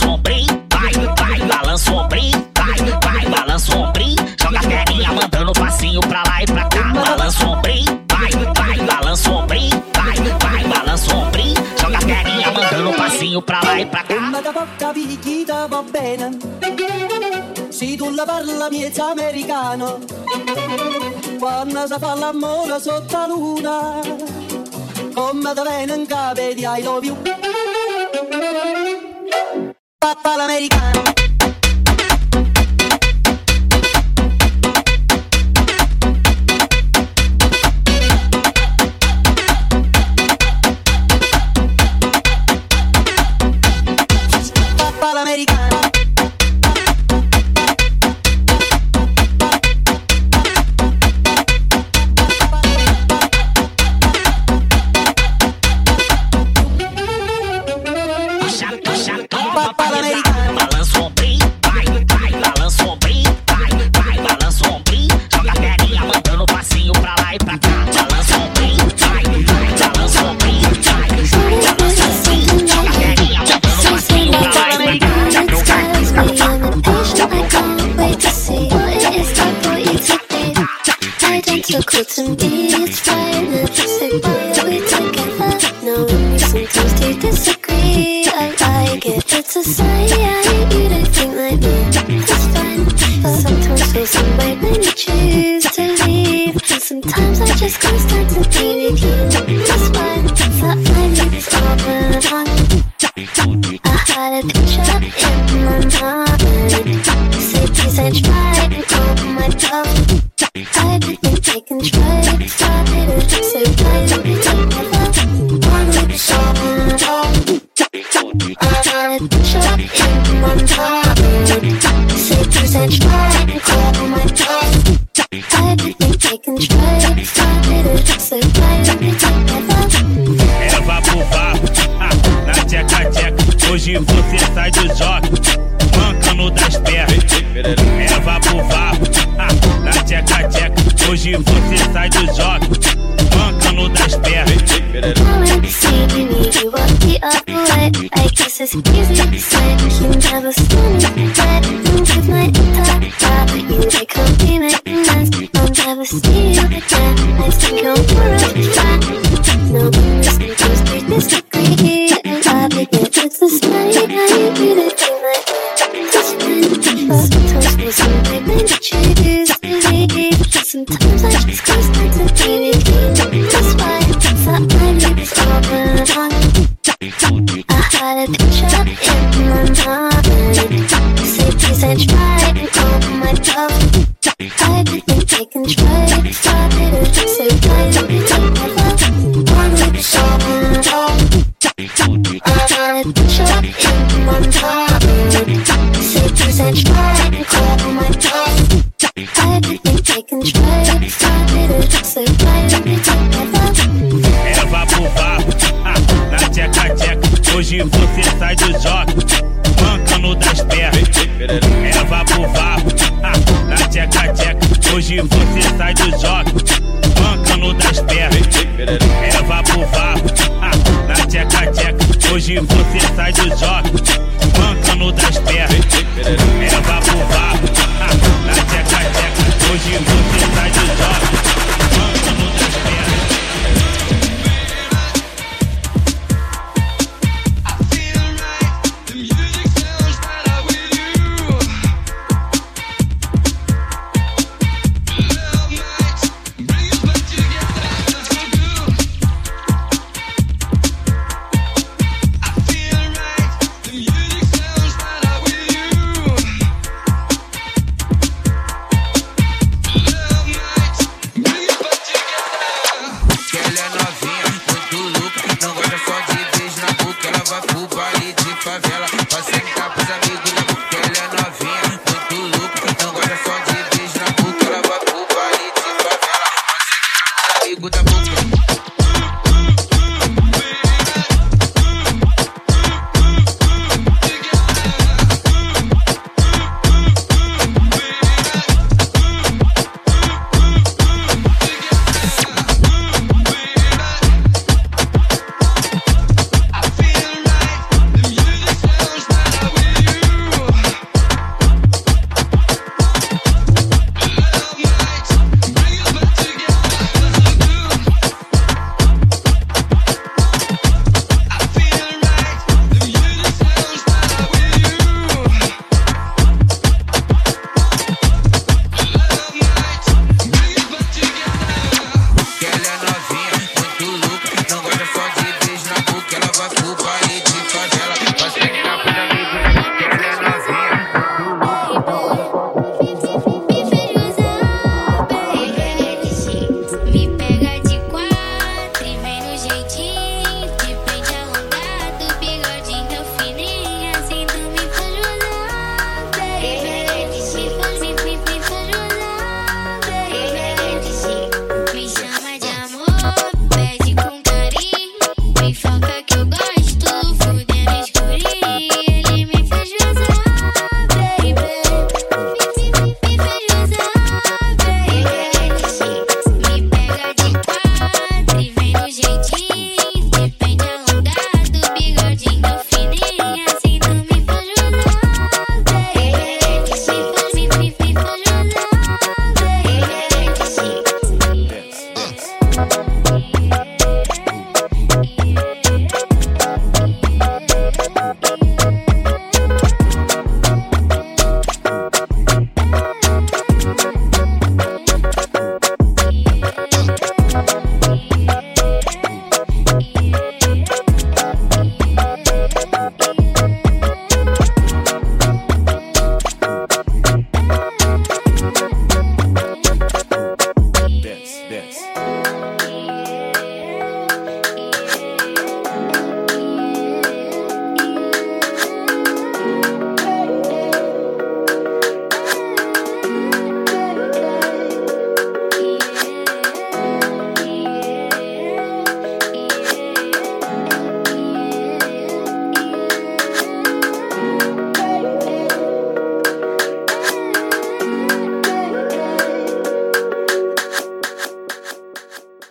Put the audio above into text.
ombrim, vai, vai, balança o ombrim, vai, vai, balança o ombrim, joga a perninha mandando passinho pra lá e pra cá, balança o ombrim, vai, vai, balança o ombrim, vai, vai, balança o ombrim, joga a perninha mandando passinho pra lá e pra cá. Da porta picchita va bene. Se tu la parla miezza americano. Quando si fa l'amore sotto la luna. Come da bene in capo di I love you Identical to me, it's fine. We together? We sometimes disagree. I like it. It's a sign you think like me. That's fine. But sometimes feel some way when you choose to leave. And sometimes I just can't stand to be Hoje você sai do joque, mancando das pernas. Pro vapo, ah, na tcheca tcheca. Hoje você sai do joque, is easy said You never saw me dead You took my entire job You make a demon I'll never see you again I think you're worried that No, just just be distracted And I begin to display I need a demon Just been But sometimes we're so big and cheated Sometimes I just close my to baby in my mind. Say please and try and calm my love. I didn't take control. Started it so why don't we together? Eva pro vapo, ah, na tcheca tcheca. Hoje você tá sai do jogo, bancando das pernas. Leva pro vapo, na tcheca tcheca. Hoje você tá sai do jogo, bancando das pernas. Leva pro vapo, ah,